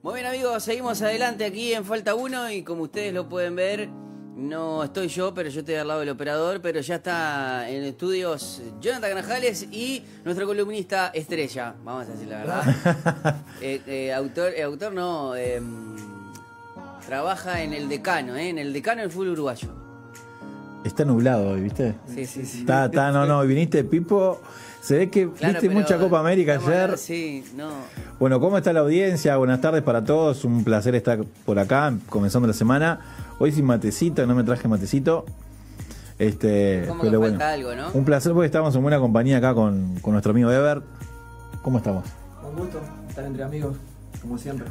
Muy bien amigos, seguimos adelante aquí en Falta 1 y como ustedes lo pueden ver, no estoy yo, pero yo estoy al lado del operador, pero ya está en estudios Jonathan Grajales y nuestro columnista estrella, vamos a decir la verdad. Eh, eh, autor, eh, autor no, eh, trabaja en el decano, eh, en el decano del fútbol uruguayo. Está nublado hoy, ¿viste? Sí, sí, sí. Está, está, no, no, viniste, Pipo. Se ve que Claro, viste mucha Copa América ayer. Sí, no. Bueno, ¿cómo está la audiencia? Buenas tardes para todos. Un placer estar por acá, comenzando la semana. Hoy sin matecito, no me traje matecito. Este, Como que pero bueno. falta algo, ¿no? Un placer porque estamos en buena compañía acá con, con nuestro amigo Ever. ¿Cómo estamos? Un gusto estar entre amigos, como siempre.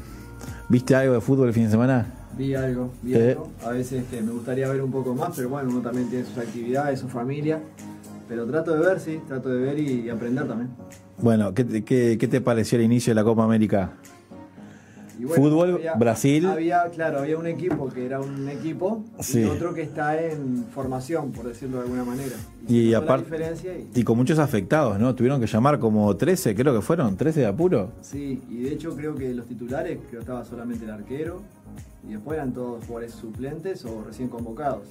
¿Viste algo de fútbol el fin de semana? Vi algo, vi Eh. algo. A veces este, me gustaría ver un poco más, pero bueno, uno también tiene sus actividades, su familia. Pero trato de ver, sí, trato de ver y, y aprender también. Bueno, ¿qué, qué, qué te pareció el inicio de la Copa América? Y Fútbol, Brasil. Había, claro, había un equipo que era un equipo Sí. y otro que está en formación, por decirlo de alguna manera. Y aparte- y- Y con muchos afectados, ¿no? Tuvieron que llamar como 13, creo que fueron, 13 de apuro. Sí, y de hecho creo que los titulares, creo que estaba solamente el arquero, y después eran todos jugadores suplentes o recién convocados.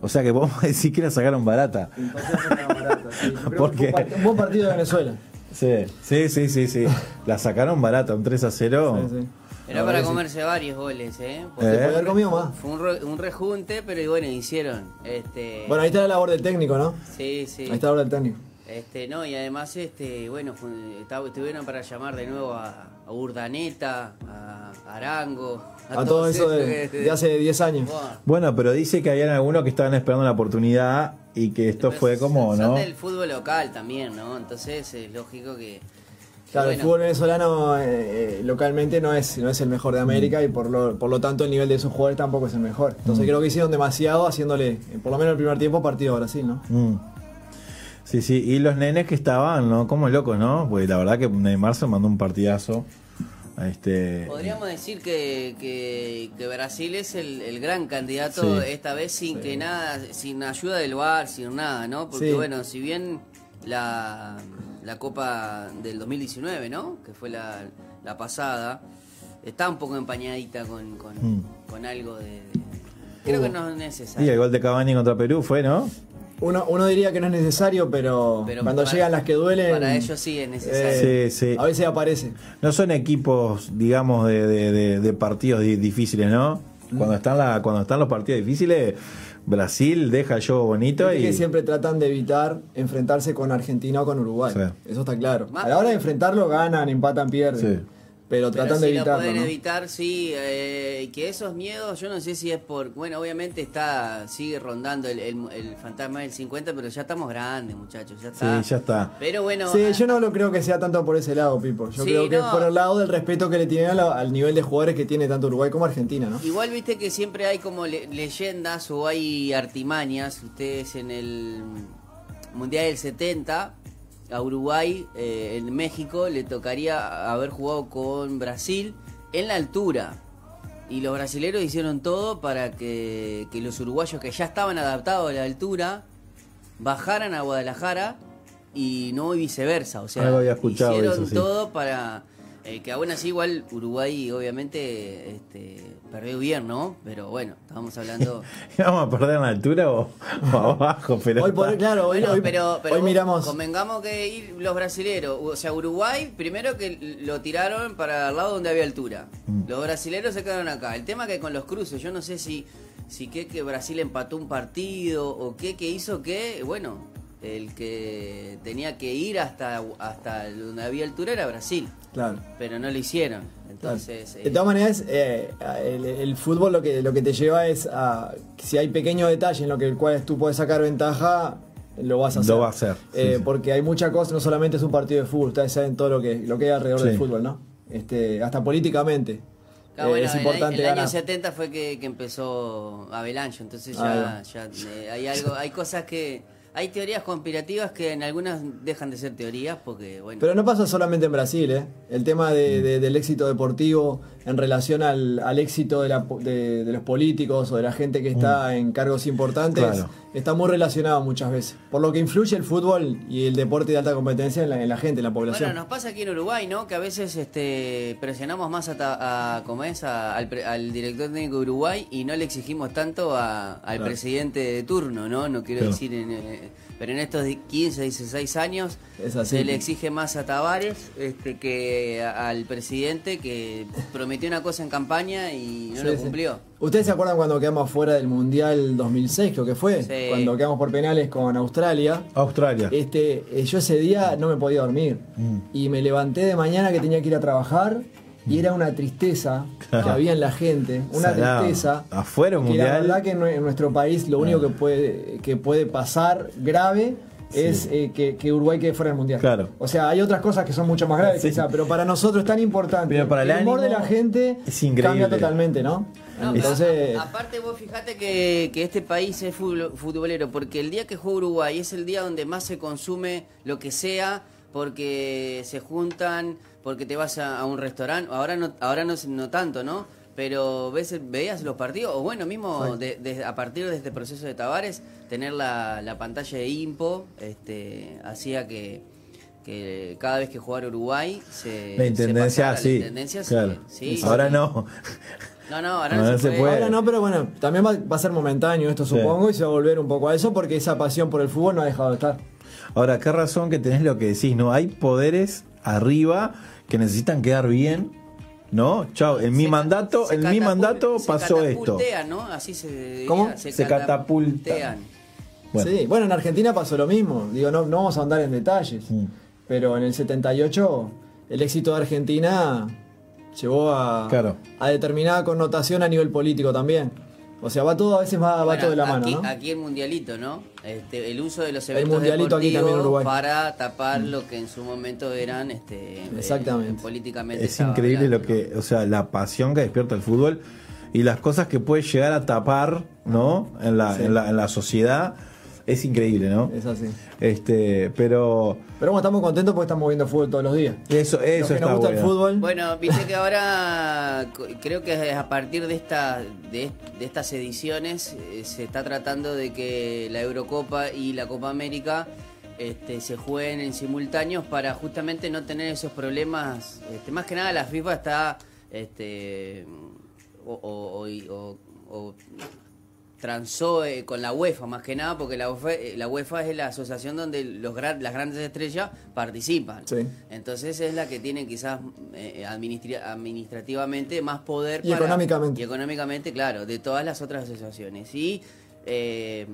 O sea que podemos decir que la sacaron barata. Entonces una barata, sí. Partido de Venezuela. Sí, sí, sí, sí, sí. La sacaron barata, un 3 a 0. Sí, sí. Era para sí. comerse varios goles, ¿eh? Eh. Se podía haber comido más. Fue un, re- un rejunte, pero bueno, hicieron. Este, Bueno, ahí está la labor del técnico, ¿no? sí, sí. Ahí está la labor del técnico. Este, no, y además, este, bueno, fue- estaba- estuvieron para llamar de nuevo a, a Urdaneta, a Arango, A todo eso de, esos que- de hace 10 años. Bueno, pero dice que habían algunos que estaban esperando la oportunidad y que esto Después fue como, son ¿no? del fútbol local también, ¿no? Entonces es lógico que. Claro, el fútbol venezolano eh, eh, localmente no es, no es el mejor de América y por lo, por lo tanto el nivel de esos jugadores tampoco es el mejor. Entonces creo que hicieron demasiado haciéndole, eh, por lo menos el primer tiempo, partido a Brasil, ¿no? Mm. Sí, sí, y los nenes que estaban, ¿no? Como locos, ¿no? Porque la verdad que Neymar se mandó un partidazo. Este, Podríamos decir que, que, que Brasil es el, el gran candidato Sí. esta vez sin que nada, sin ayuda del VAR, sin nada, ¿no? Porque Sí. bueno, si bien la, la Copa del 2019, ¿no? Que fue la, la pasada, está un poco empañadita con, con, Mm. con algo de... de- creo que no es y necesario. el gol de Cavani contra Perú fue, ¿no? Uno, uno diría que no es necesario, pero, Pero cuando para- llegan las que duelen, Para ellos sí es necesario. eh, Sí, sí. a veces aparece. No son equipos, digamos, de, de- de- de partidos di- difíciles, ¿no? Mm. Cuando están, la, cuando están los partidos difíciles, Brasil deja el juego bonito Viste y... que siempre tratan de evitar enfrentarse con Argentina o con Uruguay. Sí. Eso está claro. A la hora de enfrentarlo ganan, empatan, pierden. Sí. Pero Pero tratan de si lo evitarlo. pueden ¿no? evitar, sí, eh, que esos miedos, yo no sé si es por, bueno, obviamente está, sigue rondando el, el- el fantasma del 50, pero ya estamos grandes, muchachos, ya Sí, está. ya está. Pero bueno, Sí, ah, yo no lo creo que sea tanto por ese lado, Pipo. Yo Sí, creo que no. por el lado del respeto que le tienen a la- al nivel de jugadores que tiene tanto Uruguay como Argentina, ¿no? igual viste que siempre hay como le- leyendas o hay artimañas, ustedes en el Mundial del 70, a Uruguay, eh, en México, le tocaría haber jugado con Brasil en la altura. Y los brasileros hicieron todo para que, que los uruguayos que ya estaban adaptados a la altura bajaran a Guadalajara y no viceversa. O sea, hicieron eso, sí. todo para eh, que aún así igual Uruguay obviamente este, perdió bien, ¿no? Pero bueno, estábamos hablando... ¿Vamos a perder en la altura o, o abajo? Pero Hoy, por, claro, hoy, Bueno, hoy- pero, pero hoy miramos. convengamos que ir los brasileros, o sea, Uruguay, primero que lo tiraron para el lado donde había altura. Mm. Los brasileros se quedaron acá. El tema que con los cruces, yo no sé si, si que, que Brasil empató un partido o qué que hizo que, bueno, el que tenía que ir hasta, hasta donde había altura era Brasil, Claro. pero no lo hicieron. claro. Entonces, de eh, todas maneras, eh, el, el fútbol lo que, lo que te lleva es a. Si hay pequeños detalles en lo que el cual tú puedes sacar ventaja, lo vas a hacer. Lo va a hacer, sí, Eh, sí. Porque hay mucha cosa, no solamente es un partido de fútbol, ustedes saben todo lo que, lo que hay alrededor Sí. del fútbol, ¿no? Este, hasta políticamente. Ah, eh, bueno, es el- importante el, año ganar. 70 fue que, que empezó Avalanche, entonces Ahí ya, ya, eh, hay algo, hay cosas que hay teorías conspirativas que en algunas dejan de ser teorías porque, bueno. Pero no pasa solamente en Brasil, ¿eh? El tema de- de- del éxito deportivo en relación al, al éxito de, la- de- de los políticos o de la gente que está en cargos importantes Claro. está muy relacionado muchas veces. Por lo que influye el fútbol y el deporte de alta competencia en la, en la gente, en la población. Bueno, nos pasa aquí en Uruguay, ¿no? Que a veces este, presionamos más a, ta- a- como es, a- al, pre- al director técnico de Uruguay y no le exigimos tanto a- al Claro. presidente de turno, ¿no? No quiero Claro. decir, en, eh, pero en estos di- 15, 16 años se le exige más a Tavares este, que al presidente que prometió una cosa en campaña y no Sí, lo sí. cumplió. ¿Ustedes se acuerdan cuando quedamos fuera del Mundial 2006, creo que fue? Sí. Cuando quedamos por penales con Australia. Australia. Este, eh, yo ese día no me podía dormir. Mm. Y me levanté de mañana que tenía que ir a trabajar. Y era una tristeza Claro. que había en la gente. Una Salado. tristeza. Afuera un que la mundial. verdad que en nue- en nuestro país lo único que puede, que puede pasar grave es eh, que, que Uruguay quede fuera del mundial. Claro. O sea, hay otras cosas que son mucho más graves, Sí. quizá, pero para nosotros es tan importante. Pero para el humor de la gente es increíble. cambia totalmente, ¿no? No, Entonces, a- aparte vos fijate que, que este país es futbolero, porque el día que juega Uruguay es el día donde más se consume lo que sea, porque se juntan, porque te vas a, a un restaurante, ahora no, ahora no, no tanto, ¿no? Pero ves, veías los partidos, o bueno, mismo de- de- a partir de este proceso de Tavares, tener la, la pantalla de Impo, este, hacía que, que cada vez que jugara Uruguay se... La se intendencia, pasara, sí. La intendencia, sí, claro. sí, Ahora sí. no. No, no, ahora no, Ahora se, se puede. puede. Ahora no, pero bueno, también va, va a ser momentáneo esto, Sí. supongo, y se va a volver un poco a eso porque esa pasión por el fútbol no ha dejado de estar. Ahora, qué razón que tenés lo que decís, ¿no? Hay poderes arriba que necesitan quedar bien, ¿no? Chao, en mi Se mandato, se en mi mandato se pasó esto. catapultean, ¿no? Así se diría, ¿Cómo? Se catapultan. Bueno. Sí, bueno, en Argentina pasó lo mismo. Digo, no, no vamos a andar en detalles. Mm. Pero en el 78, el éxito de Argentina llevó a, Claro. a determinada connotación a nivel político también. O sea, va todo, a veces va, va todo de la mano, aquí, ¿no? aquí el mundialito, ¿no? Este, el uso de los eventos mundialito aquí deportivos también en Uruguay. para tapar lo que en su momento eran este, eh, Exactamente. políticamente. Es increíble hablando, lo que, o sea, la pasión que despierta el fútbol y las cosas que puede llegar a tapar, ¿no? En la, Sí. en la, en la sociedad. Es increíble, ¿no? Es así. Este, pero Pero bueno, estamos contentos porque estamos viendo fútbol todos los días. eso, Los eso que está nos gusta bueno. el fútbol. Bueno, viste que ahora creo que a partir de esta de, de estas ediciones eh, se está tratando de que la Eurocopa y la Copa América este, se jueguen en simultáneos para justamente no tener esos problemas. Este, más que nada la FIFA está este o, o- o- o- o transó eh, con la UEFA más que nada porque la UEFA, eh, la UEFA es la asociación donde los gran- las grandes estrellas participan. Sí. Entonces es la que tiene quizás eh, administrativamente más poder Y económicamente. y económicamente, claro, de todas las otras asociaciones. Y eh,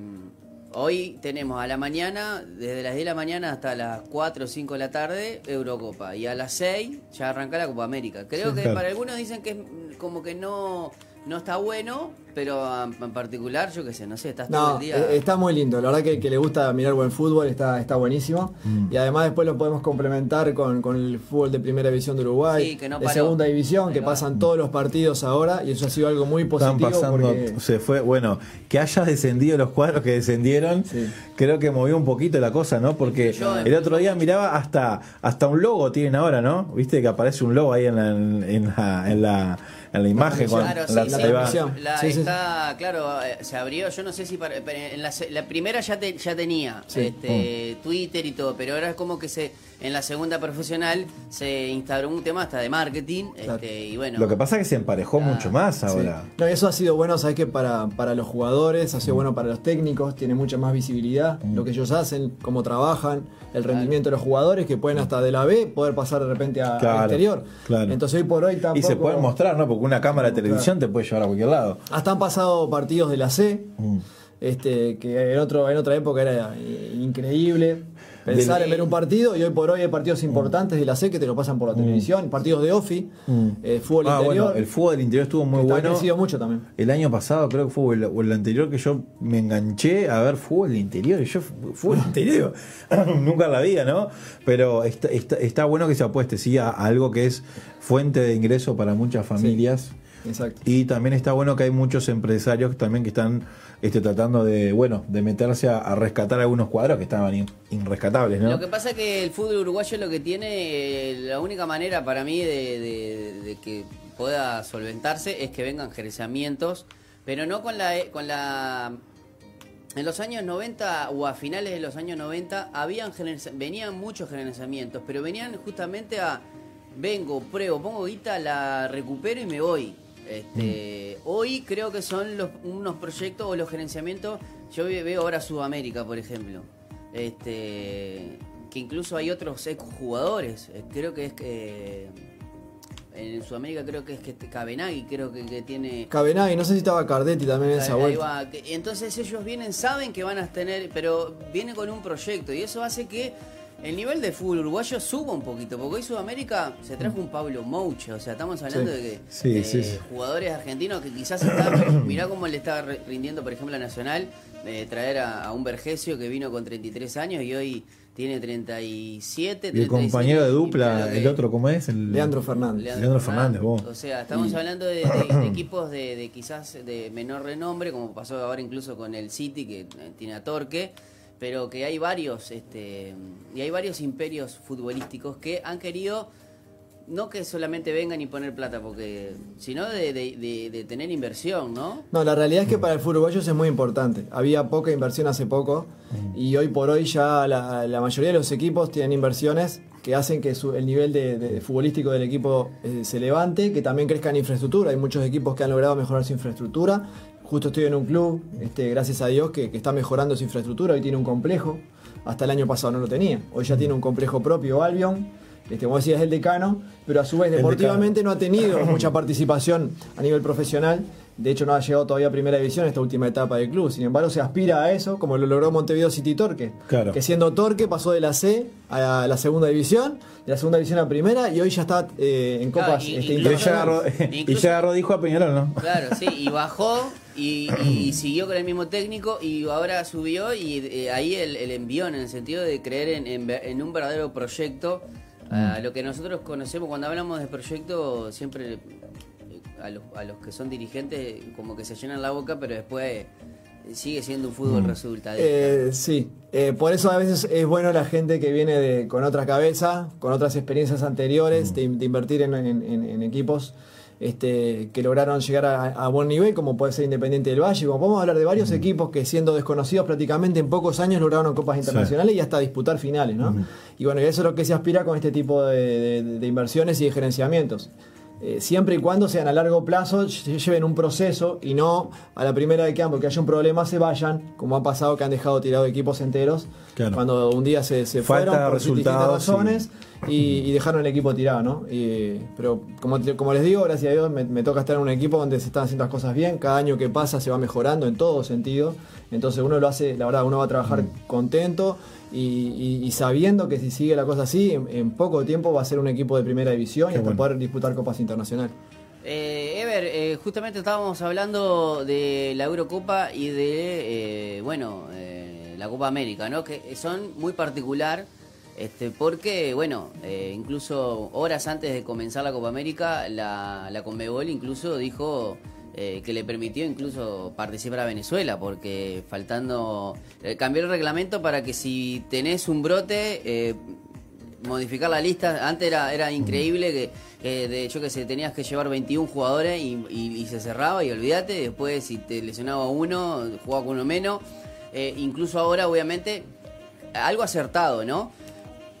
hoy tenemos a la mañana, desde las 10 de la mañana hasta las 4 o 5 de la tarde, Eurocopa. Y a las 6 ya arranca la Copa América. Creo Sí, que claro. para algunos dicen que es como que no, no está bueno, pero ah, en particular, yo qué sé, no sé, estás todo el día... eh, está muy lindo. La verdad que, que le gusta mirar buen fútbol está, está buenísimo. Mm. Y además después lo podemos complementar con, con el fútbol de primera división de Uruguay, Sí, que no de segunda división, que pasan todos los partidos ahora. Y eso ha sido algo muy Están positivo. pasando, porque- se fue, bueno, que hayas descendido los cuadros que descendieron, Sí. creo que movió un poquito la cosa, ¿no? Porque Yo- el otro día miraba hasta hasta un logo tienen ahora, ¿no? Viste que aparece un logo ahí en la, en la, en la, en la imagen. transmisión. cuando- Claro, en la- sí, la está, claro, eh, se abrió, yo no sé si para- en la, la primera ya te- ya tenía Sí. este, Twitter y todo, pero ahora es como que se en la segunda profesional se instauró un tema hasta de marketing Claro. este, y bueno. Lo que pasa es que se emparejó Ah, mucho más Sí. ahora. No, eso ha sido bueno, sabes que para, para los jugadores, ha sido bueno para los técnicos, tiene mucha más visibilidad, Mm. lo que ellos hacen, cómo trabajan, el rendimiento de los jugadores, que pueden hasta de la B poder pasar de repente a- Claro, al exterior. claro. Entonces hoy por hoy tampoco. Y se pueden mostrar, ¿no? Porque una cámara de televisión te puede llevar a cualquier lado. Hasta han pasado partidos de la C, Mm. este, que en, otro, en otra época era eh, increíble pensar Del- en ver un partido y hoy por hoy hay partidos importantes de la C que te lo pasan por la televisión, partidos de OFI, Mm. eh, fútbol Ah, interior. bueno, el fútbol del interior estuvo muy ha bueno. crecido mucho también. El año pasado creo que fue o el, o el anterior que yo me enganché a ver fútbol del interior. Y yo, fútbol interior, nunca la vida, ¿no? Pero está, está, está bueno que se apueste, sí, a, a algo que es fuente de ingreso para muchas familias. Exacto. Y también está bueno que hay muchos empresarios también que están este, tratando de, bueno, de meterse a, a rescatar algunos cuadros que estaban in- irrescatables, ¿no? Lo que pasa es que el fútbol uruguayo lo que tiene, eh, la única manera para mí de, de- de que pueda solventarse es que vengan gerenciamientos, pero no con la, con la en los años 90 o a finales de los años 90 habían venían muchos gerenciamientos, pero venían justamente a vengo, pruebo, pongo guita, la recupero y me voy. Este, Hoy creo que son los, unos proyectos o los gerenciamientos. Yo ve- veo ahora Sudamérica, por ejemplo. Este, que incluso hay otros ex jugadores. Eh, Creo que es que en Sudamérica creo que es que Cabenagui creo que, que tiene Cabenagui, no sé si estaba Cardetti también en esa vuelta. Entonces ellos vienen, saben que van a tener, pero vienen con un proyecto y eso hace que el nivel de fútbol uruguayo suba un poquito, porque hoy Sudamérica se trajo un Pablo Mouche, o sea, estamos hablando Sí. de que Sí, de sí, sí. jugadores argentinos que quizás están, mirá cómo le está re- rindiendo, por ejemplo, a Nacional, de traer a, a un Vergesio que vino con 33 años y hoy tiene 37, y el 36, compañero de dupla, el otro, ¿cómo es? El, Leandro Fernández. Leandro Fernández, vos. O sea, estamos hablando de, de- de equipos de, de quizás de menor renombre, como pasó ahora incluso con el City, que eh, tiene a Torque, pero que hay varios, este, y hay varios imperios futbolísticos que han querido no que solamente vengan y poner plata, porque sino de, tener inversión, ¿no? No, la realidad es que para el fútbol es muy importante. Había poca inversión hace poco y hoy por hoy ya la, mayoría de los equipos tienen inversiones que hacen que su- el nivel de futbolístico del equipo eh, se levante, que también crezca en infraestructura. Hay muchos equipos que han logrado mejorar su infraestructura. Justo estoy en un club, este, gracias a Dios, que, que está mejorando su infraestructura. Hoy tiene un complejo. Hasta el año pasado no lo tenía. Hoy ya tiene un complejo propio, Albion. Este, como decías, es el decano, pero a su vez deportivamente no ha tenido mucha participación a nivel profesional. De hecho, no ha llegado todavía a primera división esta última etapa del club. Sin embargo, se aspira a eso, como lo logró Montevideo City Torque. Claro. Que siendo Torque pasó de la C a la segunda división, de la segunda división a primera, y hoy ya está eh, en Claro, copas y- este, y- ya agarró dijo a Peñarol, ¿no? Claro, sí, y bajó y, y siguió con el mismo técnico y ahora subió y eh, ahí el, el envión en el sentido de creer en, en ver- en un verdadero proyecto. A lo que nosotros conocemos cuando hablamos de proyecto, siempre eh, a los, a los que son dirigentes como que se llenan la boca, pero después eh, sigue siendo un fútbol resultadista. Eh, sí, Eh, por eso a veces es bueno la gente que viene de, con otra cabeza, con otras experiencias anteriores, de, de invertir en equipos este, que lograron llegar a, a buen nivel, como puede ser Independiente del Valle, como podemos hablar de varios equipos que siendo desconocidos prácticamente en pocos años lograron copas internacionales y hasta disputar finales, ¿no? Y bueno, y eso es lo que se aspira con este tipo de, de- de inversiones y de gerenciamientos. Eh, siempre y cuando sean a largo plazo, lle- lleven un proceso y no a la primera de campo que haya un problema se vayan, como ha pasado que han dejado tirado equipos enteros Claro. cuando un día se, se Falta fueron por distintas razones y, y dejaron el equipo tirado, ¿no? Y- pero como, les digo, gracias a Dios me, me toca estar en un equipo donde se están haciendo las cosas bien, cada año que pasa se va mejorando en todo sentido, entonces uno lo hace, la verdad, uno va a trabajar contento y, y- y sabiendo que si sigue la cosa así, en, en poco tiempo va a ser un equipo de primera división Qué y hasta bueno. poder disputar copas internacionales. Eh, Ever, eh, justamente estábamos hablando de la Eurocopa y de, eh, bueno, eh, la Copa América, ¿no? Que son muy particular, este, porque, bueno, eh, incluso horas antes de comenzar la Copa América, la, la Conmebol incluso dijo eh, que le permitió incluso participar a Venezuela, porque faltando, eh, cambió el reglamento para que si tenés un brote, eh, modificar la lista. Antes era, era increíble que, de hecho que se tenías que llevar 21 jugadores y, y- y se cerraba y olvídate. Después si te lesionaba uno, jugaba con uno menos. Eh, incluso ahora, obviamente, algo acertado, ¿no?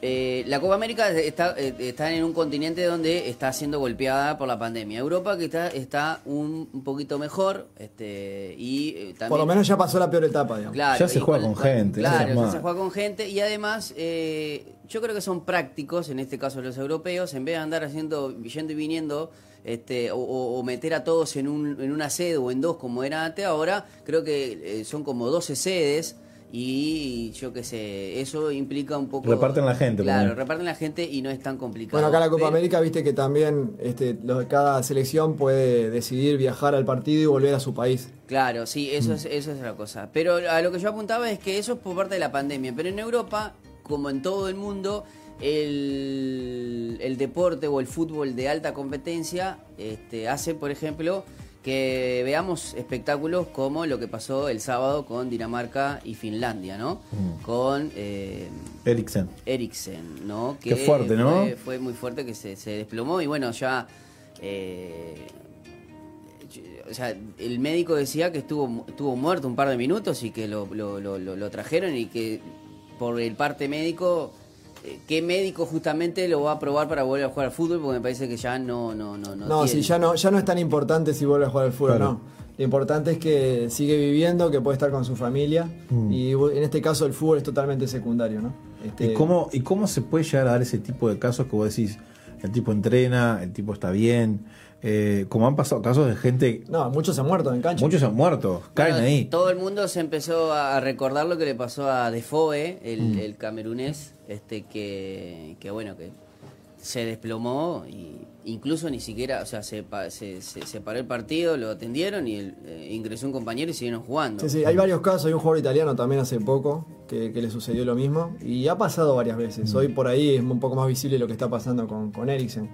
Eh, la Copa América está, eh, está en un continente donde está siendo golpeada por la pandemia. Europa que está, está un, un poquito mejor este, y eh, también... Por lo menos ya pasó la peor etapa, digamos. Claro, Ya se y juega con gente, Claro, ya se juega con gente y además eh, yo creo que son prácticos, en este caso los europeos, en vez de andar haciendo, yendo y viniendo, este, o, o- o meter a todos en, un, en una sede o en dos como era antes, ahora creo que eh, son como 12 sedes. Y yo qué sé, eso implica un poco... Reparten la gente, Claro, reparten la gente y no es tan complicado. Bueno, acá la Copa Pero- América, viste que también este, los- cada selección puede decidir viajar al partido y volver a su país. Claro, sí, Mm. eso es, eso es la cosa. Pero a lo que yo apuntaba es que eso es por parte de la pandemia. Pero en Europa, como en todo el mundo, el, el deporte o el fútbol de alta competencia este, hace, por ejemplo, que veamos espectáculos como lo que pasó el sábado con Dinamarca y Finlandia, ¿no? Mm. Con eh, Eriksen. Eriksen, ¿no? Qué fuerte, ¿no? Fue, fue muy fuerte que se, se desplomó y bueno, ya... eh, o sea, el médico decía que estuvo, estuvo muerto un par de minutos y que lo, lo- lo- lo- lo trajeron y que por el parte médico, ¿qué médico justamente lo va a probar para volver a jugar al fútbol? Porque me parece que ya no... No, no, no, No, tiene. sí, ya no, ya no es tan importante si vuelve a jugar al fútbol, Claro. no. Lo importante es que sigue viviendo, que puede estar con su familia. Mm. Y en este caso el fútbol es totalmente secundario, ¿no? Este, ¿Y cómo, ¿Y cómo se puede llegar a dar ese tipo de casos que vos decís, el tipo entrena, el tipo está bien? Eh, como han pasado casos de gente, No, muchos se han muerto en cancha. muchos han muerto, caen Bueno, ahí. Todo el mundo se empezó a recordar lo que le pasó a Defoe, el, Mm. el camerunés, este que, que bueno, que se desplomó y incluso ni siquiera, o sea, se, pa- se, se- se paró el partido, lo atendieron y el- eh, ingresó un compañero y siguieron jugando. Sí, sí, hay varios casos. Hay un jugador italiano también hace poco que, que le sucedió lo mismo. Y ha pasado varias veces. Hoy por ahí es un poco más visible lo que está pasando con, con Eriksen.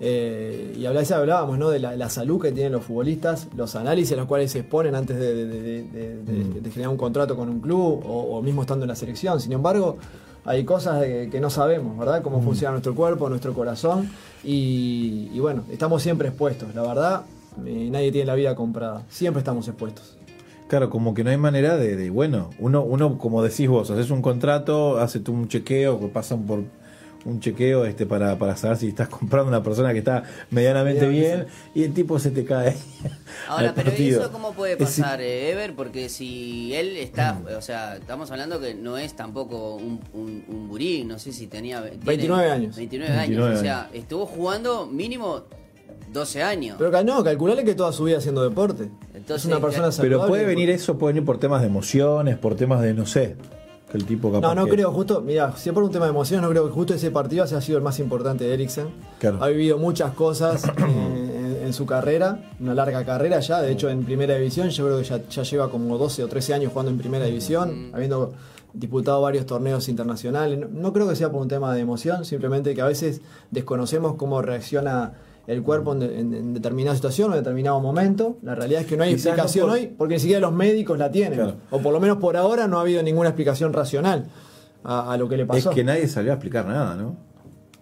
Eh, y hablábamos ¿no? de la, la salud que tienen los futbolistas, los análisis a los cuales se exponen antes de, de- de- de- de- de generar un contrato con un club o, o mismo estando en la selección. Sin embargo, hay cosas que no sabemos, ¿verdad? Cómo funciona nuestro cuerpo, nuestro corazón. Y, y bueno, estamos siempre expuestos. La verdad, eh, nadie tiene la vida comprada. Siempre estamos expuestos. Claro, como que no hay manera de, de, bueno, uno, uno, como decís vos, haces un contrato, haces tú un chequeo, que pasan por un chequeo este para, para saber si estás comprando una persona que está medianamente bien y el tipo se te cae. Ahora, al pero partido. eso cómo puede Es- pasar, eh, Ever, porque si él está, o sea, estamos hablando que no es tampoco un, un, no sé si tenía... tiene 29 años. 29 años, 29 o sea, estuvo jugando mínimo 12 años. Pero no, calculale que toda su vida haciendo deporte. Entonces, es una persona. Pero puede venir eso, puede venir por temas de emociones, por temas de, no sé, el tipo capaz No, no que- creo, justo, mira, si es por un tema de emociones, no creo que justo ese partido haya sido el más importante de Eriksen. Claro. Ha vivido muchas cosas en, en- en su carrera, una larga carrera ya, de hecho en primera división, yo creo que ya, ya lleva como 12 o 13 años jugando en primera división, habiendo disputado varios torneos internacionales. No, no creo que sea por un tema de emoción, simplemente que a veces desconocemos cómo reacciona el cuerpo en, de- en- en determinada situación o en determinado momento. La realidad es que no hay Quizás no explicación por- hoy porque ni siquiera los médicos la tienen. Claro. O por lo menos por ahora no ha habido ninguna explicación racional a, a lo que le Es pasó. que nadie salió a explicar nada, ¿no?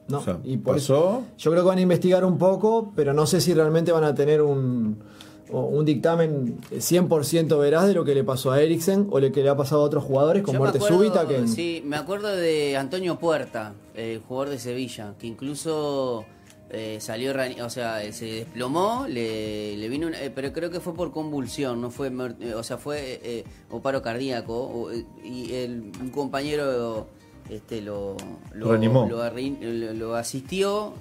No, O sea, y por pasó. eso yo creo que van a investigar un poco, pero no sé si realmente van a tener un, un dictamen 100% veraz de lo que le pasó a Eriksen o lo que le ha pasado a otros jugadores con Yo muerte acuerdo- súbita. Que, Sí, me acuerdo de Antonio Puerta, el jugador de Sevilla, que incluso eh, salió, o sea, eh, se desplomó, le, le vino, una- eh, pero creo que fue por convulsión, no fue, eh, o sea, fue o paro cardíaco, o, y el, un compañero este, lo, lo, lo arri- lo- lo asistió,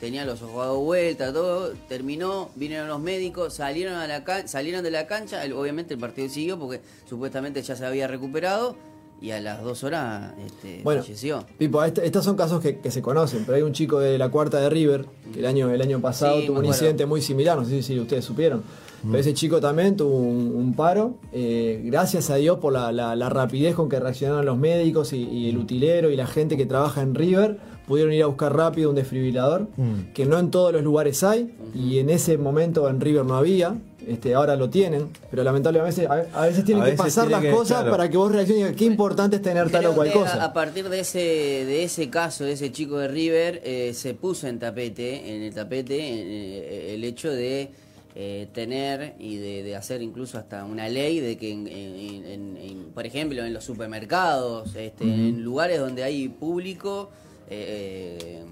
tenía los ojos dados vuelta, todo, terminó, vinieron los médicos, salieron a la can- salieron de la cancha, el- obviamente el partido siguió porque supuestamente ya se había recuperado y a las dos horas este, Bueno, falleció. Pipo, este- estos son casos que, que se conocen, pero hay un chico de la cuarta de River que el año, el año pasado Sí, tuvo un acuerdo. incidente muy similar, no sé si ustedes supieron. Pero ese chico también tuvo un, un paro, eh, gracias a Dios por la, la- la rapidez con que reaccionaron los médicos y, y el utilero y la gente que trabaja en River, pudieron ir a buscar rápido un desfibrilador, Mm. que no en todos los lugares hay, y en ese momento en River no había, este, ahora lo tienen, pero lamentablemente a, a veces tienen A que veces pasar tiene las que- cosas claro. para que vos reacciones y digas, qué importante es tener tal o cual cosa. A, partir de ese, de ese caso, de ese chico de River, eh, se puso en tapete, en el tapete, eh, el hecho de eh, tener y de, de hacer incluso hasta una ley de que, en, en- en- en- por ejemplo, en los supermercados, este, en lugares donde hay público, eh, eh,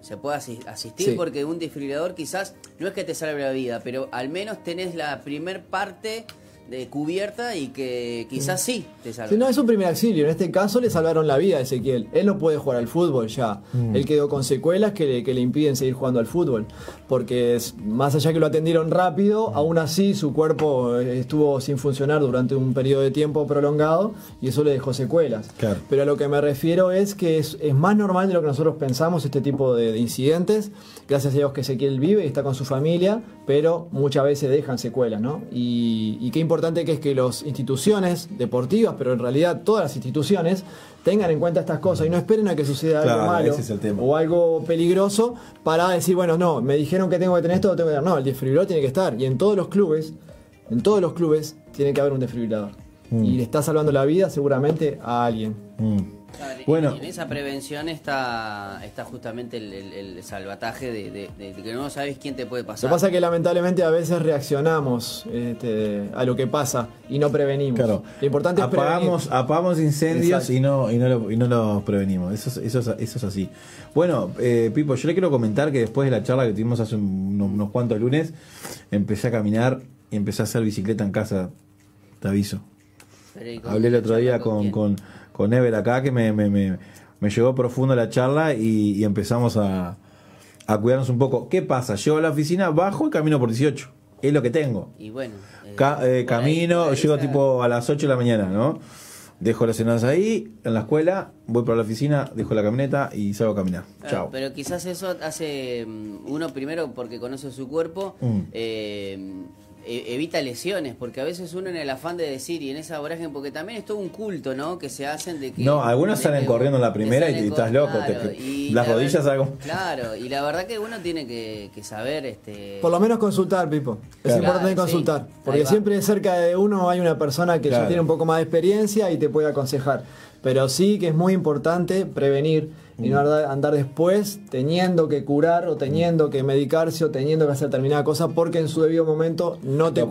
se pueda asi- asistir Sí. porque un desfibrilador quizás no es que te salve la vida, pero al menos tenés la primer parte de cubierta y que quizás sí te salve. Si no, es un primer auxilio. En este caso le salvaron la vida a Ezequiel. Él no puede jugar al fútbol ya. Él quedó con secuelas que le, que le impiden seguir jugando al fútbol. Porque es- más allá que lo atendieron rápido, aún así su cuerpo eh, estuvo sin funcionar durante un periodo de tiempo prolongado y eso le dejó secuelas. Claro. Pero a lo que me refiero es que es, es más normal de lo que nosotros pensamos este tipo de, de incidentes. Gracias a Dios que Ezequiel vive y está con su familia, pero muchas veces dejan secuelas, ¿no? Y, y qué importante importante que es que las instituciones deportivas, pero en realidad todas las instituciones, tengan en cuenta estas cosas y no esperen a que suceda Claro, algo malo es o algo peligroso para decir, bueno, no, me dijeron que tengo que tener esto, lo tengo que tener. No, el desfibrilador tiene que estar. Y en todos los clubes, en todos los clubes, tiene que haber un desfibrilador. Mm. Y le está salvando la vida seguramente a alguien. Mm. Claro, y- Bueno. y en esa prevención está, está justamente el, el- el salvataje de, de- de que no sabes quién te puede Lo pasar. que pasa es que lamentablemente a veces reaccionamos este, a lo que pasa y no prevenimos. Claro. Lo importante es apagamos, prevenir. apagamos incendios Exacto. y no, y no lo, y no los prevenimos. Eso, es- eso, es- eso es así. Bueno, eh, Pipo, yo le quiero comentar que después de la charla que tuvimos hace unos, unos cuantos lunes, empecé a caminar y empecé a hacer bicicleta en casa. Te aviso. Pero ¿y con- Hablé el otro día con? Con, Ever acá que me, me, me, me llegó profundo la charla y, y empezamos a, a cuidarnos un poco. ¿Qué pasa? Llego a la oficina, bajo y camino por 18. Es lo que tengo. Y bueno. eh, Ca- eh, ahí- camino, ahí llego tipo a las 8 de la mañana, ¿no? Dejo las cenas ahí, en la escuela, voy para la oficina, dejo la camioneta y salgo a caminar. Claro, Chao. Pero quizás eso hace mm, uno primero porque conoce su cuerpo, Mm. eh, evita lesiones, porque a veces uno en el afán de decir y en esa vorágine, porque también es todo un culto, ¿no? Que se hacen de que... No, algunos salen que- corriendo en la primera y estás loco, te- y las la rodillas ver- como- Claro, y la verdad que uno tiene que, que saber... este Por lo menos consultar, Pipo. Es importante Claro, consultar. Porque siempre cerca de uno hay una persona que Claro. ya tiene un poco más de experiencia y te puede aconsejar. Pero sí que es muy importante prevenir y no andar, después teniendo que curar o teniendo que medicarse o teniendo que hacer determinada cosa porque en su debido momento no te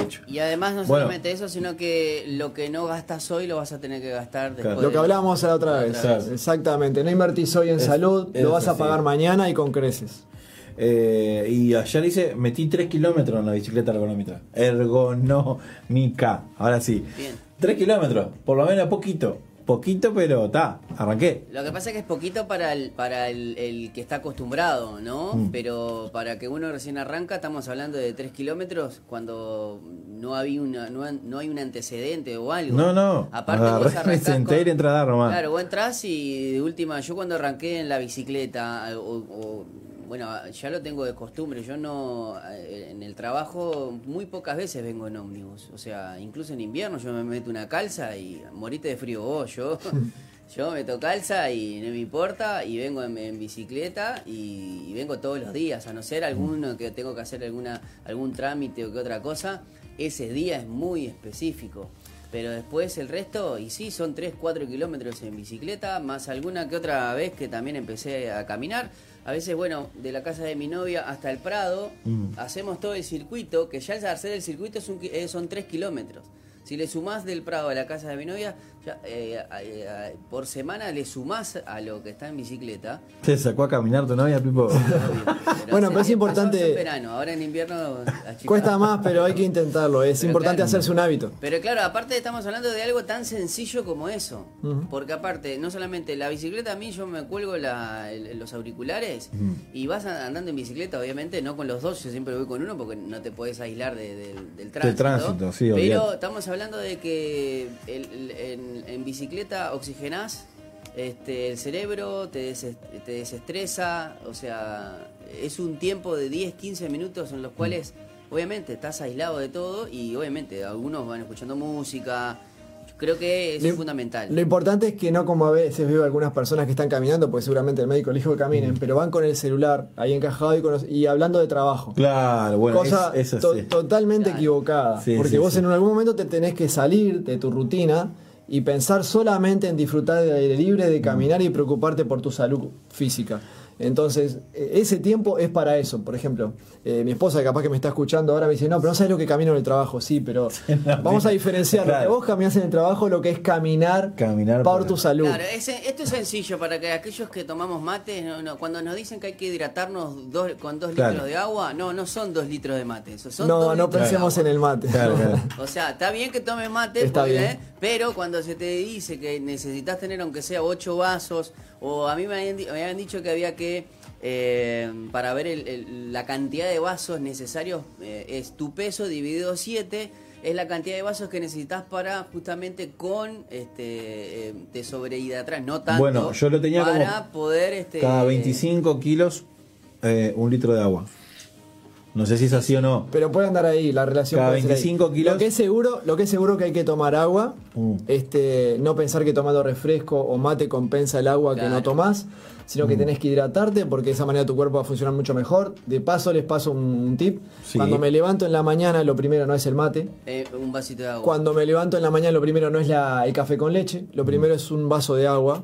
hecho. Y además no Bueno. solamente eso, sino que lo que no gastas hoy lo vas a tener que gastar después. Claro. Lo que hablábamos la otra vez. otra vez. Exactamente. No invertís hoy en Es- salud, es lo vas a así. pagar mañana y con creces. Eh, y ayer hice, metí 3 kilómetros en la bicicleta ergonómica. Ergonómica. Ahora sí. Bien. 3 kilómetros, por lo menos poquito. Poquito, pero está, arranqué. Lo que pasa es que es poquito para el, para el, el que está acostumbrado, ¿no? Mm. Pero para que uno recién arranca, estamos hablando de 3 kilómetros cuando no había una, no, no hay un antecedente o algo. No, no. Aparte Agarré, vos arrancás senté con- nomás. Claro, vos entrás y de última, yo cuando arranqué en la bicicleta, o, o- bueno, ya lo tengo de costumbre, yo no, eh, en el trabajo muy pocas veces vengo en ómnibus, o sea, incluso en invierno yo me meto una calza y morite de frío vos, yo, yo meto calza y no me importa y vengo en, en bicicleta y, y vengo todos los días, a no ser alguno que tengo que hacer alguna algún trámite o que otra cosa, ese día es muy específico. Pero después el resto, y sí, son 3, 4 kilómetros en bicicleta, más alguna que otra vez que también empecé a caminar. A veces, bueno, de la casa de mi novia hasta el Prado, Mm. hacemos todo el circuito, que ya al hacer el circuito es un ki- eh, son 3 kilómetros. Si le sumás del Prado a la casa de mi novia, ya, eh, eh, por semana le sumás a lo que está en bicicleta. ¿Te sacó a caminar tu novia, Pipo? Obvio. Bueno, pero es importante- en verano, ahora en invierno... Cuesta más, pero hay que intentarlo. Es Pero importante claro. hacerse un hábito. Pero claro, aparte estamos hablando de algo tan sencillo como eso. Porque aparte, no solamente la bicicleta, a mí yo me cuelgo la- los auriculares y vas andando en bicicleta, obviamente, no con los dos, yo siempre voy con uno porque no te puedes aislar de- del- del tránsito. tránsito, sí, Pero estamos hablando de que el- el- en, en bicicleta oxigenás este, el cerebro, te, des- te desestresa, o sea, es un tiempo de 10, 15 minutos en los cuales obviamente estás aislado de todo y obviamente algunos van escuchando música, creo que eso es fundamental. Lo importante es que no como a veces veo algunas personas que están caminando, porque seguramente el médico le dijo que caminen, Mm. pero van con el celular ahí encajado y, con los- y hablando de trabajo. Claro, bueno, Cosa es, es to- así. totalmente Claro. equivocada. Sí, porque sí, vos sí. en algún momento te tenés que salir de tu rutina y pensar solamente en disfrutar del aire libre, de caminar y preocuparte por tu salud física. Entonces, eh, ese tiempo es para eso. Por ejemplo, eh, mi esposa, capaz que me está escuchando ahora, me dice, no, pero no sabes lo que camino en el trabajo. Sí, pero vamos a diferenciar lo que Claro. vos caminás en el trabajo, lo que es caminar, Caminar por tu salud. Claro, ese- esto es sencillo para que aquellos que tomamos mate, no, no, cuando nos dicen que hay que hidratarnos dos- con dos Claro. litros de agua, no, no son dos litros de mate, eso son no, dos no litros de pensemos en el mate. Claro, claro. O sea, está bien que tomes mate, Está porque, bien. ¿eh? pero cuando se te dice que necesitas tener aunque sea ocho vasos, o a mí me habían, di- me habían dicho que había que, eh, para ver el- el- la cantidad de vasos necesarios, eh, es tu peso dividido 7, es la cantidad de vasos que necesitas para justamente con, este, eh, te sobrehidratar, no tanto, Bueno, yo lo tenía para como poder, este, Cada 25 kilos, eh, un litro de agua. No sé si es así o no. Pero puede andar ahí, la relación Cada puede ser ahí. 25 kilos. Lo que es seguro, lo que es seguro que hay que tomar agua. Mm. Este, no pensar que tomando refresco o mate compensa el agua que no tomás, sino Mm. que tenés que hidratarte porque de esa manera tu cuerpo va a funcionar mucho mejor. De paso les paso un, un tip. Sí. Cuando me levanto en la mañana, lo primero no es el mate. Eh, un vasito de agua. Cuando me levanto en la mañana, lo primero no es la- el café con leche, lo primero es un vaso de agua.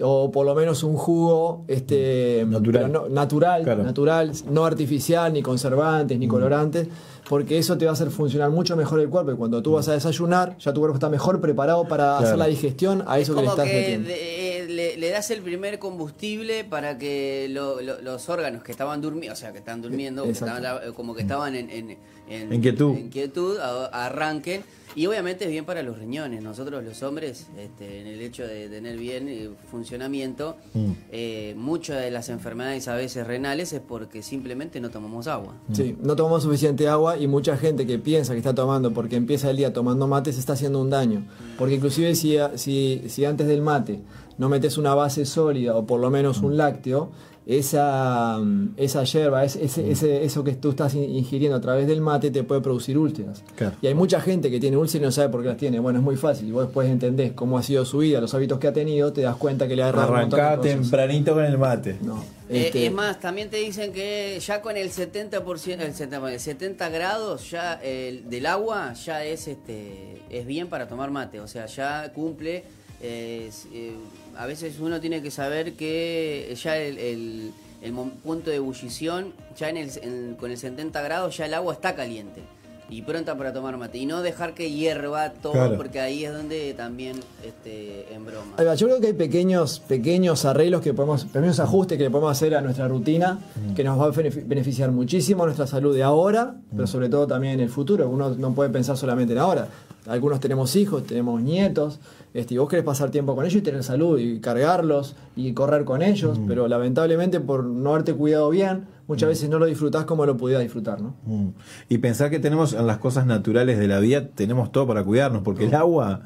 O por lo menos un jugo este, Natural. no- natural, Claro. natural, no artificial, ni conservantes, ni colorantes, porque eso te va a hacer funcionar mucho mejor el cuerpo. Y cuando tú vas a desayunar, ya tu cuerpo está mejor preparado para Claro. hacer la digestión a es eso que le estás que metiendo. de- eh, le, le das el primer combustible para que lo- lo- los órganos que estaban durmiendo, o sea, que están durmiendo, que estaban, como que estaban en, en, en- En quietud. en quietud, a- arranquen. Y obviamente es bien para los riñones. Nosotros los hombres, este, en el hecho de tener bien eh, funcionamiento, Mm. eh, muchas de las enfermedades a veces renales es porque simplemente no tomamos agua. Sí, no tomamos suficiente agua y mucha gente que piensa que está tomando porque empieza el día tomando mate se está haciendo un daño. Porque inclusive si, si, si antes del mate no metes una base sólida o por lo menos un lácteo, esa, mm, esa yerba, ese, ese- ese- eso que tú estás in- ingiriendo a través del mate te puede producir úlceras. Claro. Y hay mucha gente que tiene úlceras y no sabe por qué las tiene. Bueno, es muy fácil. Y vos después entendés cómo ha sido su vida, los hábitos que ha tenido, te das cuenta que le ha errado un montón de Arrancá tempranito con el mate. No, Eh, este, es más, también te dicen que ya con el 70%, el 70, el 70 grados ya el, del agua ya es este es bien para tomar mate, o sea, ya cumple. eh, eh, a veces uno tiene que saber que ya el, el- el mo- punto de ebullición, ya en el, en- con el 70 grados ya el agua está caliente y pronta para tomar mate y no dejar que hierva todo Claro. porque ahí es donde también este en broma. Yo creo que hay pequeños, pequeños arreglos que podemos, pequeños ajustes que le podemos hacer a nuestra rutina que nos va a benefi- beneficiar muchísimo nuestra salud de ahora, pero sobre todo también en el futuro. Uno no puede pensar solamente en ahora. Algunos tenemos hijos, tenemos nietos, este, y vos querés pasar tiempo con ellos y tener salud y cargarlos y correr con ellos, pero lamentablemente por no haberte cuidado bien, muchas veces no lo disfrutás como lo pudieras disfrutar, ¿no? Mm. Y pensar que tenemos en las cosas naturales de la vida, tenemos todo para cuidarnos, porque el agua,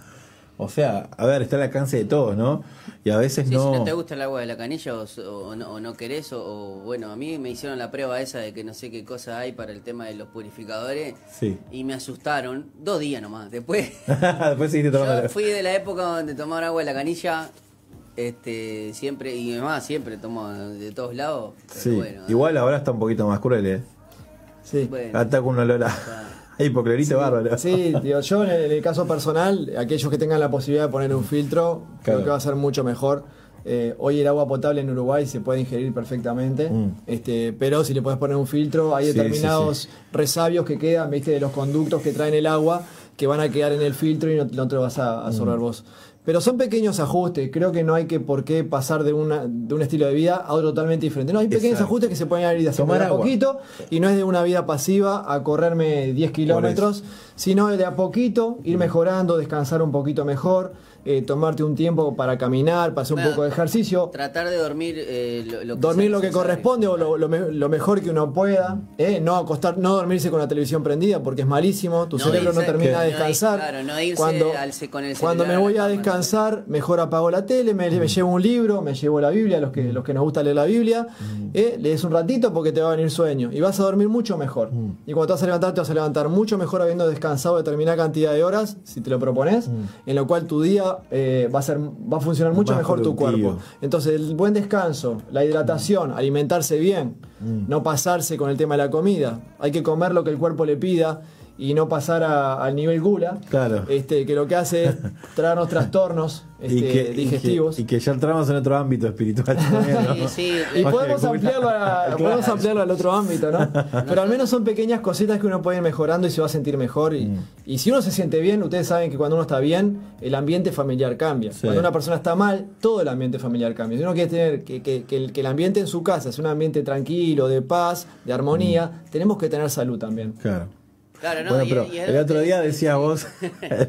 o sea, a ver, está al alcance de todos, ¿no? Y a veces Sí, no. Si no te gusta el agua de la canilla o, o no, o no querés, o, o, bueno, a mí me hicieron la prueba esa de que no sé qué cosa hay para el tema de los purificadores Sí. y me asustaron dos días nomás. Después, Después seguiste tomando. yo fui de la época donde tomar agua de la canilla, este siempre, y además siempre tomo de todos lados. pero Sí. bueno, Igual ahora está un poquito más cruel, ¿eh? Sí. bueno, Hasta con un olor hipoclorito bárbaro. Sí, digo, yo en el, caso personal, aquellos que tengan la posibilidad de poner un filtro, creo que va a ser mucho mejor. Eh, hoy el agua potable en Uruguay se puede ingerir perfectamente, Mm. este, pero si le puedes poner un filtro, hay Sí, determinados sí, resabios que quedan, viste, de los conductos que traen el agua, que van a quedar en el filtro y no, no te lo vas a Mm. absorber vos. Pero son pequeños ajustes, creo que no hay que por qué pasar de, una, de un estilo de vida a otro totalmente diferente. No, hay pequeños Exacto. ajustes que se pueden ir haciendo agua. poquito y no es de una vida pasiva a correrme 10 kilómetros, sino de a poquito ir mejorando, descansar un poquito mejor, eh, tomarte un tiempo para caminar, para hacer un poco de ejercicio, tratar de dormir eh, lo, lo dormir lo que corresponde o lo, lo me- lo mejor que uno pueda, eh, no acostar, no dormirse con la televisión prendida porque es malísimo, tu No cerebro no termina no de ir- descansar. claro, no irse cuando al con el cuando me a voy a descansar, mejor apago la tele, me, me llevo un libro, me llevo la Biblia, los que, los que nos gusta leer la Biblia, eh, lees un ratito porque te va a venir sueño. Y vas a dormir mucho mejor. Y cuando te vas a levantar, te vas a levantar mucho mejor habiendo descansado determinada cantidad de horas, si te lo propones, en lo cual tu día eh, va, a ser, va a funcionar mucho Más mejor tu cuerpo. Entonces, el buen descanso, la hidratación, alimentarse bien, no pasarse con el tema de la comida. Hay que comer lo que el cuerpo le pida y no pasar a- al nivel gula, Claro. este, que lo que hace es traernos trastornos este, y, que, y digestivos. que- y que ya entramos en otro ámbito espiritual también, ¿no? Sí, sí, Y podemos ampliarlo, a- Claro. podemos ampliarlo al otro ámbito, ¿no? Pero al menos son pequeñas cositas que uno puede ir mejorando y se va a sentir mejor. Y, Mm. y si uno se siente bien, ustedes saben que cuando uno está bien, el ambiente familiar cambia. Sí. Cuando una persona está mal, todo el ambiente familiar cambia. Si uno quiere tener que, que- que el, que el ambiente en su casa es un ambiente tranquilo, de paz, de armonía, Mm. tenemos que tener salud también. Claro. Claro, no, bueno, y- pero y el otro día decías vos,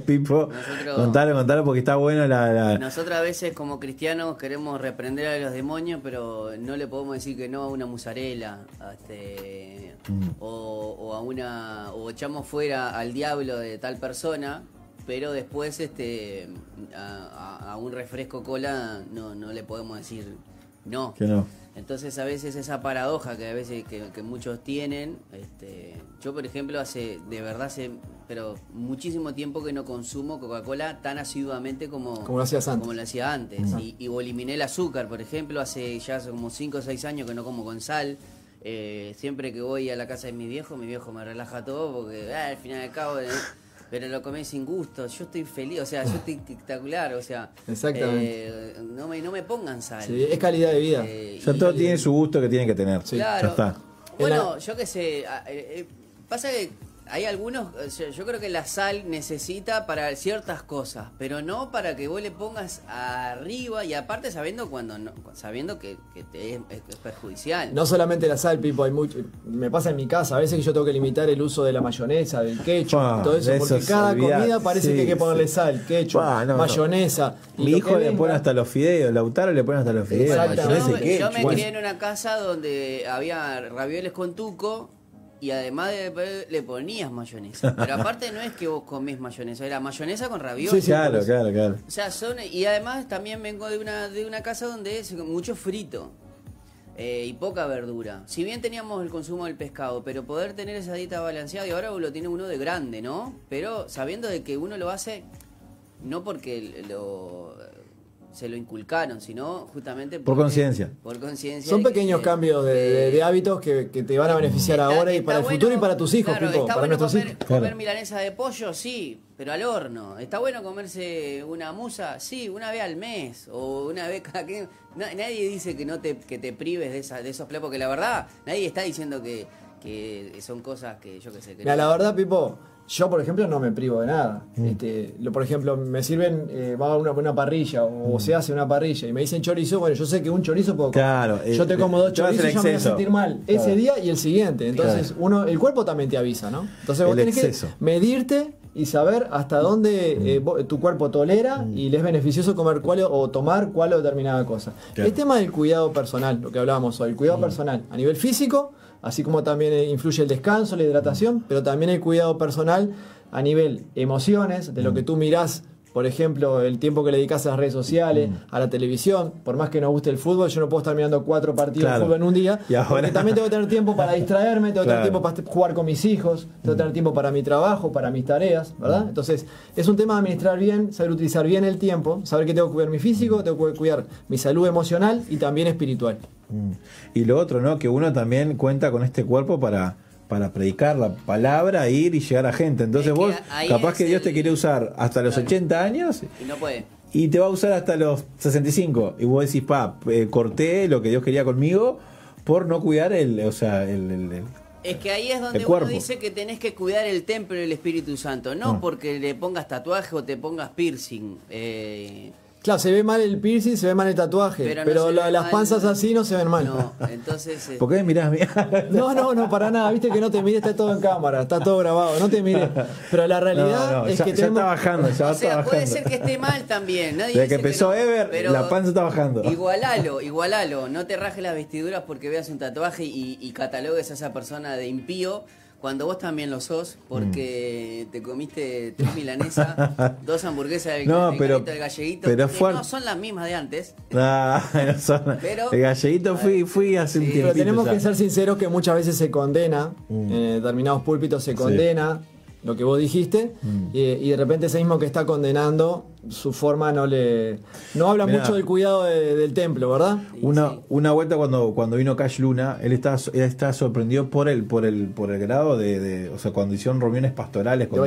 Pipo, Nosotros- contalo, contalo porque está buena la... la- Nosotros a veces como cristianos queremos reprender a los demonios, pero no le podemos decir que no a una musarela, este, Mm. o, o a una, o echamos fuera al diablo de tal persona, pero después este, a, a- a un refresco cola no, no le podemos decir no. Que no. Entonces a veces esa paradoja que a veces que, que muchos tienen, este, yo por ejemplo hace de verdad hace pero muchísimo tiempo que no consumo Coca-Cola tan asiduamente como, Como lo hacías antes. como lo hacía antes. Y, y eliminé el azúcar, por ejemplo, hace ya hace como 5 o 6 años que no como con sal. Eh, siempre que voy a la casa de mi viejo, mi viejo me relaja todo porque ah, al final del cabo... eh, pero lo comés sin gusto, yo estoy feliz, o sea, yo estoy espectacular, o sea, Exactamente. eh, no, me, no me pongan sal. Sí, es calidad de vida. Eh, Ya y- todo tiene su gusto que tiene que tener. Claro. Ya está. Bueno, yo qué sé. eh, eh, pasa que hay algunos. Yo creo que la sal necesita para ciertas cosas, pero no para que vos le pongas arriba y aparte sabiendo cuando no, sabiendo que, que te es, es perjudicial. No solamente la sal, Pipo, hay mucho. Me pasa en mi casa, a veces que yo tengo que limitar el uso de la mayonesa, del ketchup, Ah, todo eso, porque cada comida parece sí, que hay que ponerle sí. sal, ketchup, Ah, no, mayonesa. Mi hijo le pone hasta los fideos, Lautaro le pone hasta los fideos. Exactamente. yo, yo me crié en una casa donde había ravioles con tuco y además de, le ponías mayonesa. Pero aparte no es que vos comés mayonesa, era mayonesa con ravioles. Sí, Claro, claro, claro. O sea, son y además también vengo de una de una casa donde es mucho frito eh, y poca verdura. Si bien teníamos el consumo del pescado, pero poder tener esa dieta balanceada y ahora lo tiene uno de grande, ¿no? Pero sabiendo de que uno lo hace no porque lo se lo inculcaron, sino justamente Por conciencia. Por conciencia. Son que- pequeños cambios de, de- de hábitos que, que te van a beneficiar Está- ahora y para el futuro y para tus hijos, claro, Pipo, está para bueno nuestros comer, hijos. comer Claro. milanesa de pollo, sí, pero al horno. Está bueno comerse una musa, sí, una vez al mes o una vez cada que na- nadie dice que no te que te prives de esa, de esos platos porque la verdad nadie está diciendo que, que son cosas que yo qué sé que Mira, no- la verdad, Pipo, yo por ejemplo no me privo de nada. Mm. Este, lo, por ejemplo, me sirven, eh, va a una, una parrilla o se hace una parrilla y me dicen chorizo, bueno, yo sé que un chorizo puedo comer. Mm. Claro, eh, yo te como dos chorizos y ya me voy a sentir mal Claro. ese día y el siguiente. Entonces, Claro. uno, el cuerpo también te avisa, ¿no? Entonces vos El tenés exceso. que medirte y saber hasta dónde Mm. eh, vos- tu cuerpo tolera y le es beneficioso comer cuál o- tomar cuál o determinada cosa. El tema del cuidado personal, lo que hablábamos hoy, el cuidado personal a nivel físico, así como también eh, influye el descanso, la hidratación, pero también el cuidado personal a nivel emociones, de lo que tú mirás, por ejemplo, el tiempo que le dedicas a las redes sociales, a la televisión, por más que nos guste el fútbol, yo no puedo estar mirando cuatro partidos Claro. de fútbol en un día, Y ahora- porque también tengo que tener tiempo para distraerme, tengo que Claro. tener tiempo para jugar con mis hijos, tengo que tener tiempo para mi trabajo, para mis tareas, ¿verdad? Entonces, es un tema de administrar bien, saber utilizar bien el tiempo, saber que tengo que cuidar mi físico, tengo que cuidar mi salud emocional y también espiritual. Mm. Y lo otro, ¿no? Que uno también cuenta con este cuerpo para, para predicar la palabra, ir y llegar a gente. Entonces Es que vos, capaz que Dios el- te quiere usar hasta los Claro. 80 años y no puede. y te va a usar hasta los 65. Y vos decís, pa, eh, corté lo que Dios quería conmigo por no cuidar el, o sea, el, el- el- Es que ahí es donde uno dice que tenés que cuidar el templo del Espíritu Santo, no Ah. porque le pongas tatuaje o te pongas piercing. Eh, Claro, se ve mal el piercing, se ve mal el tatuaje, Pero no la- las mal- panzas así no se ven mal. no, entonces... eh, ¿Por qué me mirás? Mirá. No, no, no, para nada. Viste que no te mires, está todo en cámara, está todo grabado, no te mires. Pero la realidad No, no, es ya, que ya tenemos. está bajando, ya o está sea, bajando. puede ser que esté mal también. Nadie Desde que dice empezó no, Ever, pero la panza está bajando. Igualalo, igualalo. No te rajes las vestiduras porque veas un tatuaje y, y catalogues a esa persona de impío cuando vos también lo sos porque te comiste tres milanesas, dos hamburguesas del, No, pero- galleguito, del galleguito, pero que fue- no son las mismas de antes. Ah, no son- Pero- el galleguito fui, fui hace un Sí. tiempito. Pero tenemos ya. que ser sinceros que muchas veces se condena, Mm. en determinados púlpitos se condena lo que vos dijiste, Mm. y, y de repente ese mismo que está condenando, su forma no le. No habla Mirá. mucho del cuidado de- del templo, ¿verdad? Una, Sí. una vuelta cuando, cuando vino Cash Luna, él estaba, él estaba sorprendido por el, por el, por el grado de, de- o sea, cuando hicieron reuniones pastorales con,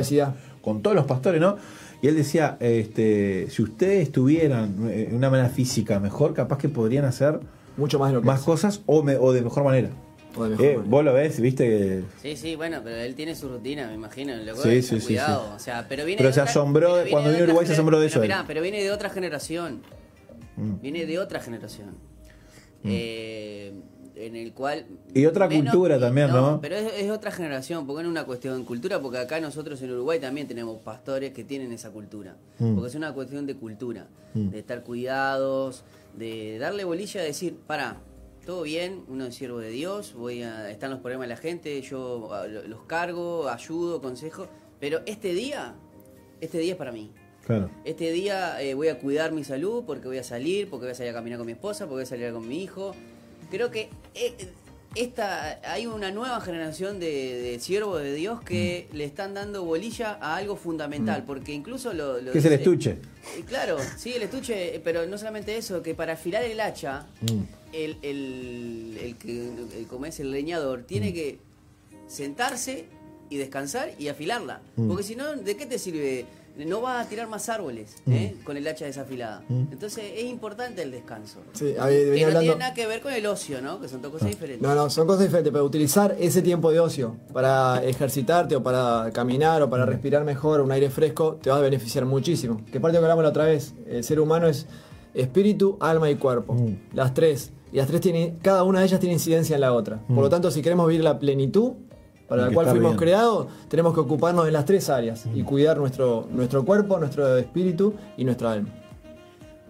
con todos los pastores, ¿no? Y él decía, este, si ustedes tuvieran eh, una manera física mejor, capaz que podrían hacer Mucho más de lo que más cosas o, me- o de mejor manera. Eh, vos lo ves, viste que Sí, sí, bueno, pero él tiene su rutina, me imagino. loco Sí, sí, sí, cuidado, sí. O sea, pero viene Pero de se otra- asombró pero cuando viene vino a Uruguay se asombró de eso Pero, mirá, pero viene de otra generación. Mm. Viene de otra generación. Eh, en el cual. Y otra cultura también, ¿no? Pero es, es otra generación, porque no es una cuestión de cultura, porque acá nosotros en Uruguay también tenemos pastores que tienen esa cultura. Mm. Porque es una cuestión de cultura, Mm. de estar cuidados, de darle bolilla, de decir, para, todo bien, uno es siervo de Dios, voy a, están los problemas de la gente, yo ah, lo- los cargo, ayudo, consejo, pero este día, este día es para mí. claro. Este día eh, voy a cuidar mi salud porque voy a salir, porque voy a salir a caminar con mi esposa, porque voy a salir con mi hijo. creo que eh, esta hay una nueva generación de, de siervos de Dios que le están dando bolilla a algo fundamental, porque incluso lo... lo Que es el estuche. Eh, Claro, sí, el estuche, eh, pero no solamente eso, que para afilar el hacha, Mm. el, el, el que, el- como es el leñador, Mm. tiene que sentarse y descansar y afilarla. Mm. Porque si no, ¿de qué te sirve? No vas a tirar más árboles Mm. ¿eh? con el hacha desafilada. Entonces es importante el descanso. Sí, a ver, Que venía no hablando- tiene nada que ver con el ocio, ¿no? Que son dos cosas diferentes. No, no, son cosas diferentes, pero utilizar ese tiempo de ocio para ejercitarte o para caminar o para respirar mejor, un aire fresco, te va a beneficiar muchísimo. Que parte de lo que hablamos la otra vez, el ser humano es espíritu, alma y cuerpo. Mm. Las tres. Y las tres tienen, cada una de ellas tiene incidencia en la otra. Por Mm. lo tanto, si queremos vivir la plenitud para la cual fuimos bien. creados, tenemos que ocuparnos de las tres áreas Mm. y cuidar nuestro, nuestro cuerpo, nuestro espíritu y nuestra alma.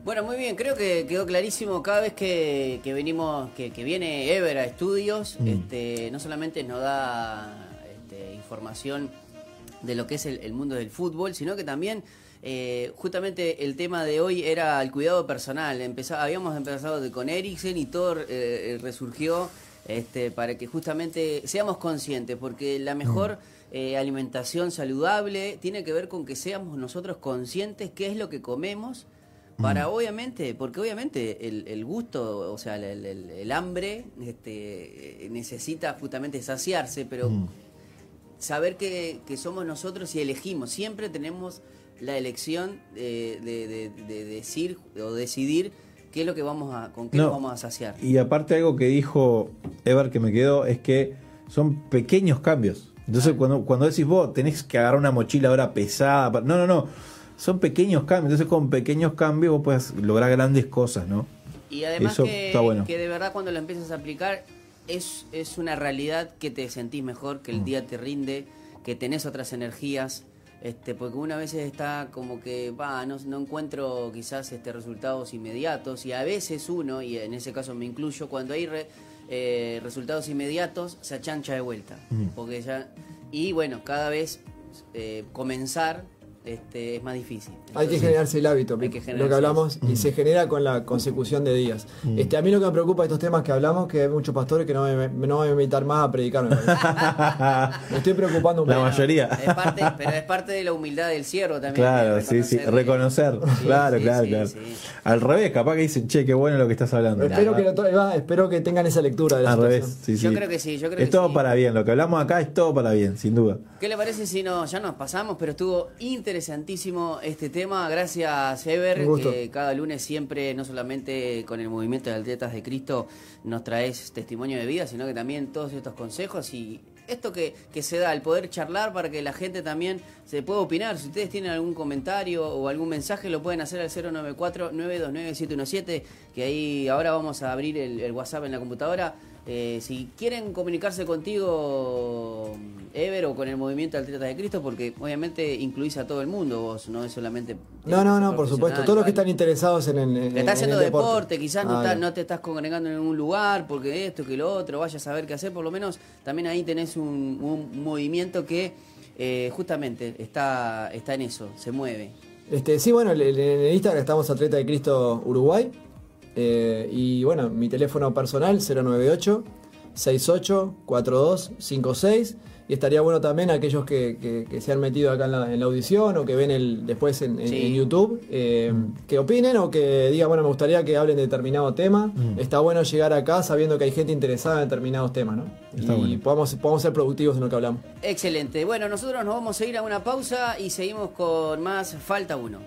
Bueno, muy bien, creo que quedó clarísimo cada vez que, que venimos, que, que viene Ever a estudios, Mm. este, no solamente nos da este, información de lo que es el, el mundo del fútbol, sino que también eh, justamente el tema de hoy era el cuidado personal. Empezá- habíamos empezado de- con Eriksen y todo eh, resurgió este, para que justamente seamos conscientes, porque la mejor eh, alimentación saludable tiene que ver con que seamos nosotros conscientes qué es lo que comemos para obviamente, porque obviamente el, el gusto, o sea, el, el- el hambre este, eh, necesita justamente saciarse, pero Mm. saber que, que somos nosotros y elegimos, siempre tenemos la elección de, de- de- de decir o decidir qué es lo que vamos a, con qué No. nos vamos a saciar. Y aparte algo que dijo Ever que me quedó es que son pequeños cambios. Entonces cuando, cuando decís vos tenés que agarrar una mochila ahora pesada, no, no, no, son pequeños cambios. Entonces con pequeños cambios vos puedes lograr grandes cosas, ¿no? Y además Eso que, está bueno. que de verdad cuando lo empiezas a aplicar es, es una realidad que te sentís mejor, Mm. que el día te rinde, que tenés otras energías, este, porque una vez está como que va, no, no encuentro quizás este resultados inmediatos y a veces uno, y en ese caso me incluyo, cuando hay re- eh, resultados inmediatos se achancha de vuelta. Mm. Porque ya, y bueno, cada vez eh, comenzar este, es más difícil. Hay que generarse el hábito, hay que lo que hablamos, Mm. y se genera con la consecución de días. Este, a mí lo que me preocupa de estos temas que hablamos, que hay muchos pastores que no me, no me van a invitar más a predicar. me estoy preocupando un La poco. mayoría. Es parte, pero es parte de la humildad del siervo también. Claro, sí, sí, reconocer. Sí, claro, sí, claro, sí, claro. sí. Al revés, capaz que dicen, che, qué bueno lo que estás hablando. Espero que, lo va, espero que tengan esa lectura de la Al situación. revés, sí, Yo sí. creo que sí, yo creo es que todo sí. para bien. Lo que hablamos acá es todo para bien, sin duda. ¿Qué le parece si no, ya nos pasamos, pero estuvo interesantísimo este tema? Gracias, Ever, que cada lunes siempre, no solamente con el movimiento de Atletas de Cristo, nos traes testimonio de vida, sino que también todos estos consejos y esto que, que se da, el poder charlar para que la gente también se pueda opinar. Si ustedes tienen algún comentario o algún mensaje, lo pueden hacer al 094-929-717, que ahí ahora vamos a abrir el, el WhatsApp en la computadora. Eh, si quieren comunicarse contigo, Ever, o con el movimiento de Atletas de Cristo, porque obviamente incluís a todo el mundo, vos no es solamente... No, no, no, por supuesto. Todos los que están interesados en, en, en- estás en haciendo el deporte, quizás no, Ah, bien. no te estás congregando en ningún lugar, porque esto, que lo otro, vayas a saber qué hacer, por lo menos también ahí tenés un, un movimiento que eh, justamente está, está en eso, se mueve. Este, sí, bueno, en en el Instagram estamos Atleta de Cristo Uruguay. Eh, y bueno, mi teléfono personal 098 68 42 56. Y estaría bueno también aquellos que, que- que se han metido acá en la, en la audición o que ven el después en, en- Sí. en YouTube, eh, que opinen o que digan, bueno, me gustaría que hablen de determinado tema. Está bueno llegar acá sabiendo que hay gente interesada en determinados temas, ¿no? Está y bueno. podamos, podamos ser productivos en lo que hablamos. Excelente. Bueno, nosotros nos vamos a ir a una pausa y seguimos con más Falta Uno.